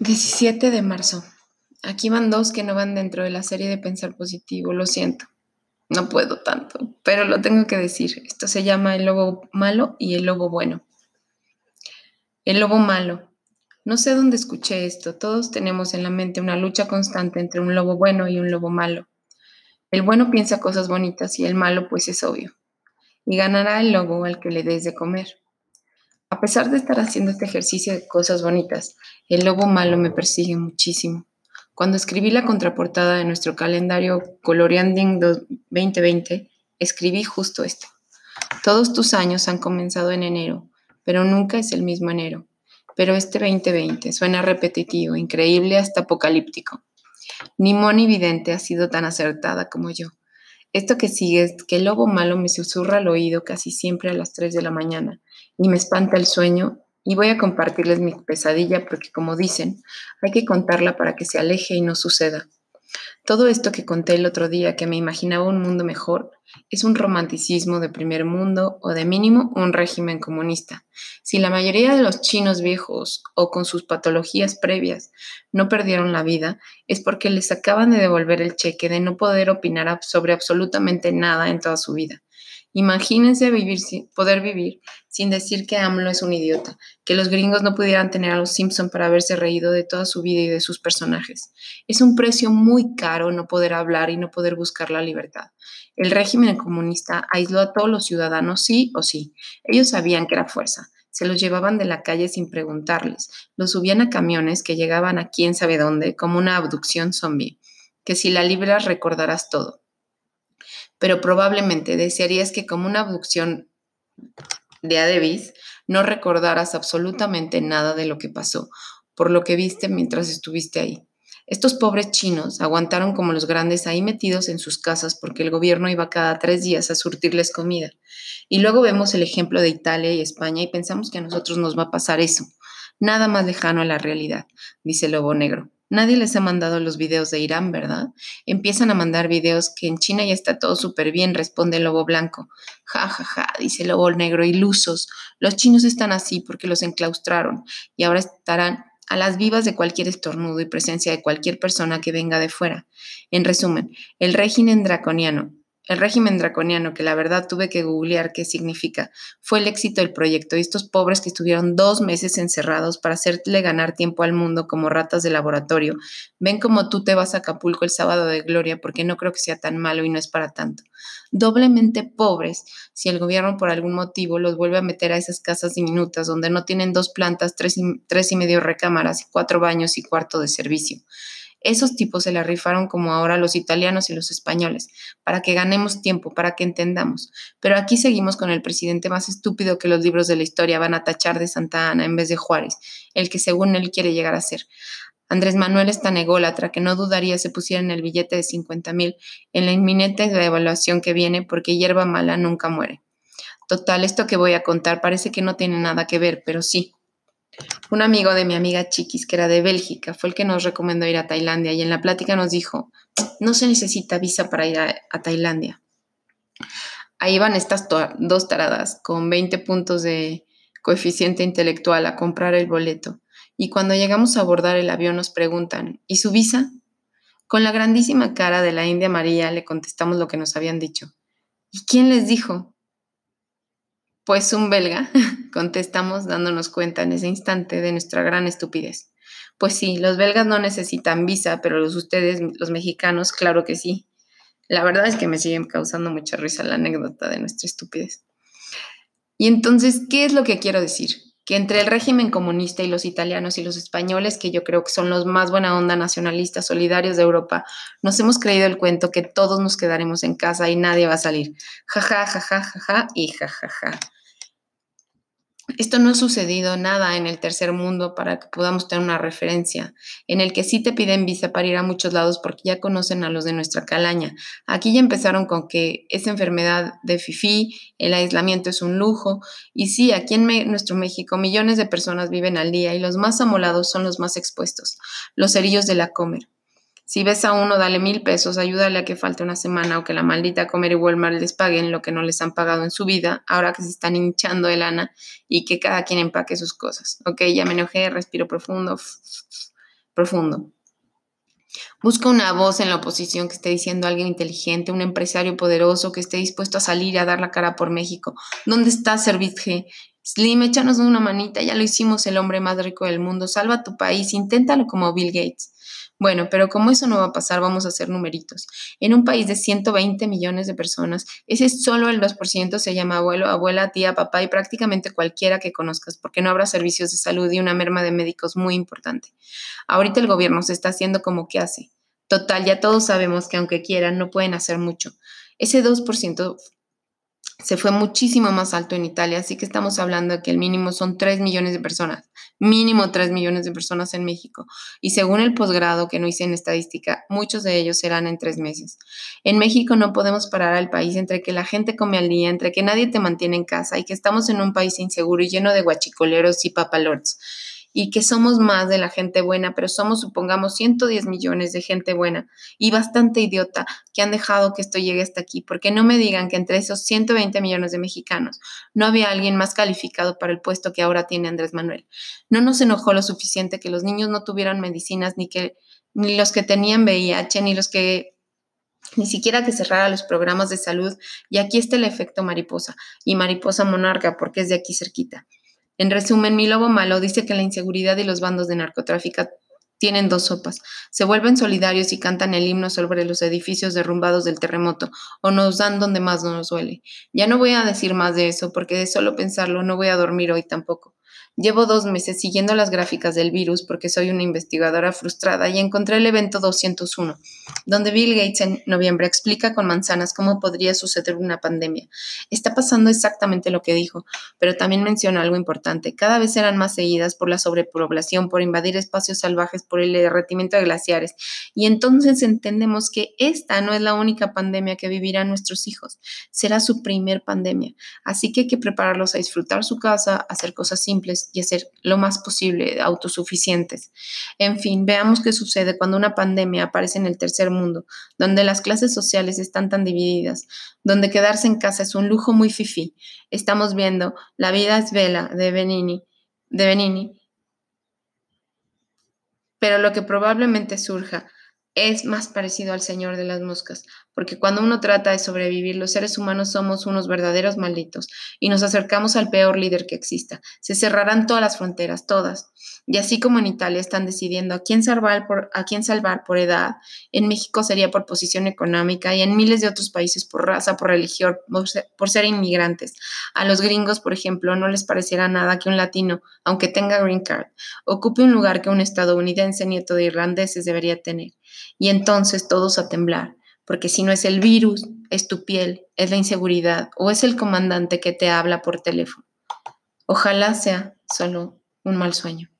17 de marzo. Aquí van dos que no van dentro de la serie de pensar positivo, lo siento. No puedo tanto, pero lo tengo que decir. Esto se llama el lobo malo y el lobo bueno. El lobo malo. No sé dónde escuché esto. Todos tenemos en la mente una lucha constante entre un lobo bueno y un lobo malo. El bueno piensa cosas bonitas y el malo pues es obvio. Y ganará el lobo al que le des de comer. A pesar de estar haciendo este ejercicio de cosas bonitas, el lobo malo me persigue muchísimo. Cuando escribí la contraportada de nuestro calendario Colorianding 2020, escribí justo esto. Todos tus años han comenzado en enero, pero nunca es el mismo enero. Pero este 2020 suena repetitivo, increíble hasta apocalíptico. Ni Moni Vidente ha sido tan acertada como yo. Esto que sigue es que el lobo malo me susurra al oído casi siempre a las 3 de la mañana y me espanta el sueño y voy a compartirles mi pesadilla porque como dicen, hay que contarla para que se aleje y no suceda. Todo esto que conté el otro día, que me imaginaba un mundo mejor, es un romanticismo de primer mundo o de mínimo un régimen comunista. Si la mayoría de los chinos viejos o con sus patologías previas no perdieron la vida, es porque les acaban de devolver el cheque de no poder opinar sobre absolutamente nada en toda su vida. Imagínense vivir poder vivir sin decir que AMLO es un idiota, que los gringos no pudieran tener a los Simpson para haberse reído de toda su vida y de sus personajes. Es un precio muy caro no poder hablar y no poder buscar la libertad. El régimen comunista aisló a todos los ciudadanos sí o sí. Ellos sabían que era fuerza. Se los llevaban de la calle sin preguntarles. Los subían a camiones que llegaban a quién sabe dónde, como una abducción zombie. Que si la libras recordarás todo pero probablemente desearías que como una abducción de Adebis no recordaras absolutamente nada de lo que pasó, por lo que viste mientras estuviste ahí. Estos pobres chinos aguantaron como los grandes ahí metidos en sus casas porque el gobierno iba cada tres días a surtirles comida. Y luego vemos el ejemplo de Italia y España y pensamos que a nosotros nos va a pasar eso. Nada más lejano a la realidad, dice Lobo Negro. Nadie les ha mandado los videos de Irán, ¿verdad? Empiezan a mandar videos que en China ya está todo súper bien, responde el lobo blanco. Ja, ja, ja, dice el lobo negro, ilusos. Los chinos están así porque los enclaustraron y ahora estarán a las vivas de cualquier estornudo y presencia de cualquier persona que venga de fuera. En resumen, el régimen draconiano, el régimen draconiano, que la verdad tuve que googlear qué significa, fue el éxito del proyecto y estos pobres que estuvieron dos meses encerrados para hacerle ganar tiempo al mundo como ratas de laboratorio, ven como tú te vas a Acapulco el sábado de gloria porque no creo que sea tan malo y no es para tanto. Doblemente pobres si el gobierno por algún motivo los vuelve a meter a esas casas diminutas donde no tienen dos plantas, tres y, tres y medio recámaras, cuatro baños y cuarto de servicio. Esos tipos se la rifaron como ahora los italianos y los españoles, para que ganemos tiempo, para que entendamos. Pero aquí seguimos con el presidente más estúpido que los libros de la historia van a tachar de Santa Ana en vez de Juárez, el que según él quiere llegar a ser. Andrés Manuel es tan ególatra que no dudaría se pusiera en el billete de 50 mil en la inminente devaluación que viene porque hierba mala nunca muere. Total, esto que voy a contar parece que no tiene nada que ver, pero sí, un amigo de mi amiga Chiquis, que era de Bélgica, fue el que nos recomendó ir a Tailandia y en la plática nos dijo, no se necesita visa para ir a, Tailandia. Ahí van estas dos taradas con 20 puntos de coeficiente intelectual a comprar el boleto. Y cuando llegamos a abordar el avión nos preguntan, ¿y su visa? Con la grandísima cara de la India María le contestamos lo que nos habían dicho. ¿Y quién les dijo? Pues un belga, contestamos dándonos cuenta en ese instante de nuestra gran estupidez. Pues sí, los belgas no necesitan visa, pero los ustedes, los mexicanos, claro que sí. La verdad es que me siguen causando mucha risa la anécdota de nuestra estupidez. Y entonces, ¿qué es lo que quiero decir? Que entre el régimen comunista y los italianos y los españoles, que yo creo que son los más buena onda nacionalistas solidarios de Europa, nos hemos creído el cuento que todos nos quedaremos en casa y nadie va a salir. Ja, ja, ja, ja, ja, ja y ja, ja, ja. Esto no ha sucedido nada en el tercer mundo para que podamos tener una referencia, en el que sí te piden visa para ir a muchos lados porque ya conocen a los de nuestra calaña. Aquí ya empezaron con que es enfermedad de FIFI, el aislamiento es un lujo, y sí, aquí en nuestro México millones de personas viven al día y los más amolados son los más expuestos, los cerillos de la comer. Si ves a uno, dale mil pesos, ayúdale a que falte una semana o que la maldita Comer y Walmart les paguen lo que no les han pagado en su vida, ahora que se están hinchando de lana y que cada quien empaque sus cosas. Ok, ya me enojé, respiro profundo. profundo. Busca una voz en la oposición que esté diciendo alguien inteligente, un empresario poderoso que esté dispuesto a salir a dar la cara por México. ¿Dónde está Servit G? Slim, échanos una manita, ya lo hicimos el hombre más rico del mundo, salva tu país, inténtalo como Bill Gates. Bueno, pero como eso no va a pasar, vamos a hacer numeritos. En un país de 120 millones de personas, ese solo el 2% se llama abuelo, abuela, tía, papá y prácticamente cualquiera que conozcas, porque no habrá servicios de salud y una merma de médicos muy importante. Ahorita el gobierno se está haciendo como que hace. Total, ya todos sabemos que aunque quieran, no pueden hacer mucho. Ese 2% se fue muchísimo más alto en Italia, así que estamos hablando de que el mínimo son 3 millones de personas, mínimo 3 millones de personas en México. Y según el posgrado que no hice en estadística, muchos de ellos serán en tres meses. En México no podemos parar al país entre que la gente come al día, entre que nadie te mantiene en casa y que estamos en un país inseguro y lleno de guachicoleros y papalords y que somos más de la gente buena, pero somos, supongamos, 110 millones de gente buena y bastante idiota que han dejado que esto llegue hasta aquí, porque no me digan que entre esos 120 millones de mexicanos no había alguien más calificado para el puesto que ahora tiene Andrés Manuel. No nos enojó lo suficiente que los niños no tuvieran medicinas, ni que ni los que tenían VIH, ni los que ni siquiera que cerrara los programas de salud, y aquí está el efecto mariposa, y mariposa monarca, porque es de aquí cerquita. En resumen, mi lobo malo dice que la inseguridad y los bandos de narcotráfico tienen dos sopas. Se vuelven solidarios y cantan el himno sobre los edificios derrumbados del terremoto o nos dan donde más nos duele. Ya no voy a decir más de eso porque de solo pensarlo no voy a dormir hoy tampoco. Llevo dos meses siguiendo las gráficas del virus porque soy una investigadora frustrada y encontré el evento 201, donde Bill Gates en noviembre explica con manzanas cómo podría suceder una pandemia. Está pasando exactamente lo que dijo, pero también menciona algo importante. Cada vez serán más seguidas por la sobrepoblación, por invadir espacios salvajes, por el derretimiento de glaciares. Y entonces entendemos que esta no es la única pandemia que vivirán nuestros hijos. Será su primer pandemia. Así que hay que prepararlos a disfrutar su casa, a hacer cosas simples y a ser lo más posible autosuficientes. En fin, veamos qué sucede cuando una pandemia aparece en el tercer mundo, donde las clases sociales están tan divididas, donde quedarse en casa es un lujo muy fifí. Estamos viendo La vida es vela de Benini, de Benini. Pero lo que probablemente surja es más parecido al Señor de las Moscas, porque cuando uno trata de sobrevivir, los seres humanos somos unos verdaderos malditos y nos acercamos al peor líder que exista. Se cerrarán todas las fronteras, todas. Y así como en Italia están decidiendo a quién salvar por, a quién salvar por edad, en México sería por posición económica y en miles de otros países por raza, por religión, por ser, por ser inmigrantes. A los gringos, por ejemplo, no les parecerá nada que un latino, aunque tenga green card, ocupe un lugar que un estadounidense nieto de irlandeses debería tener. Y entonces todos a temblar porque si no es el virus, es tu piel, es la inseguridad o es el comandante que te habla por teléfono. Ojalá sea solo un mal sueño.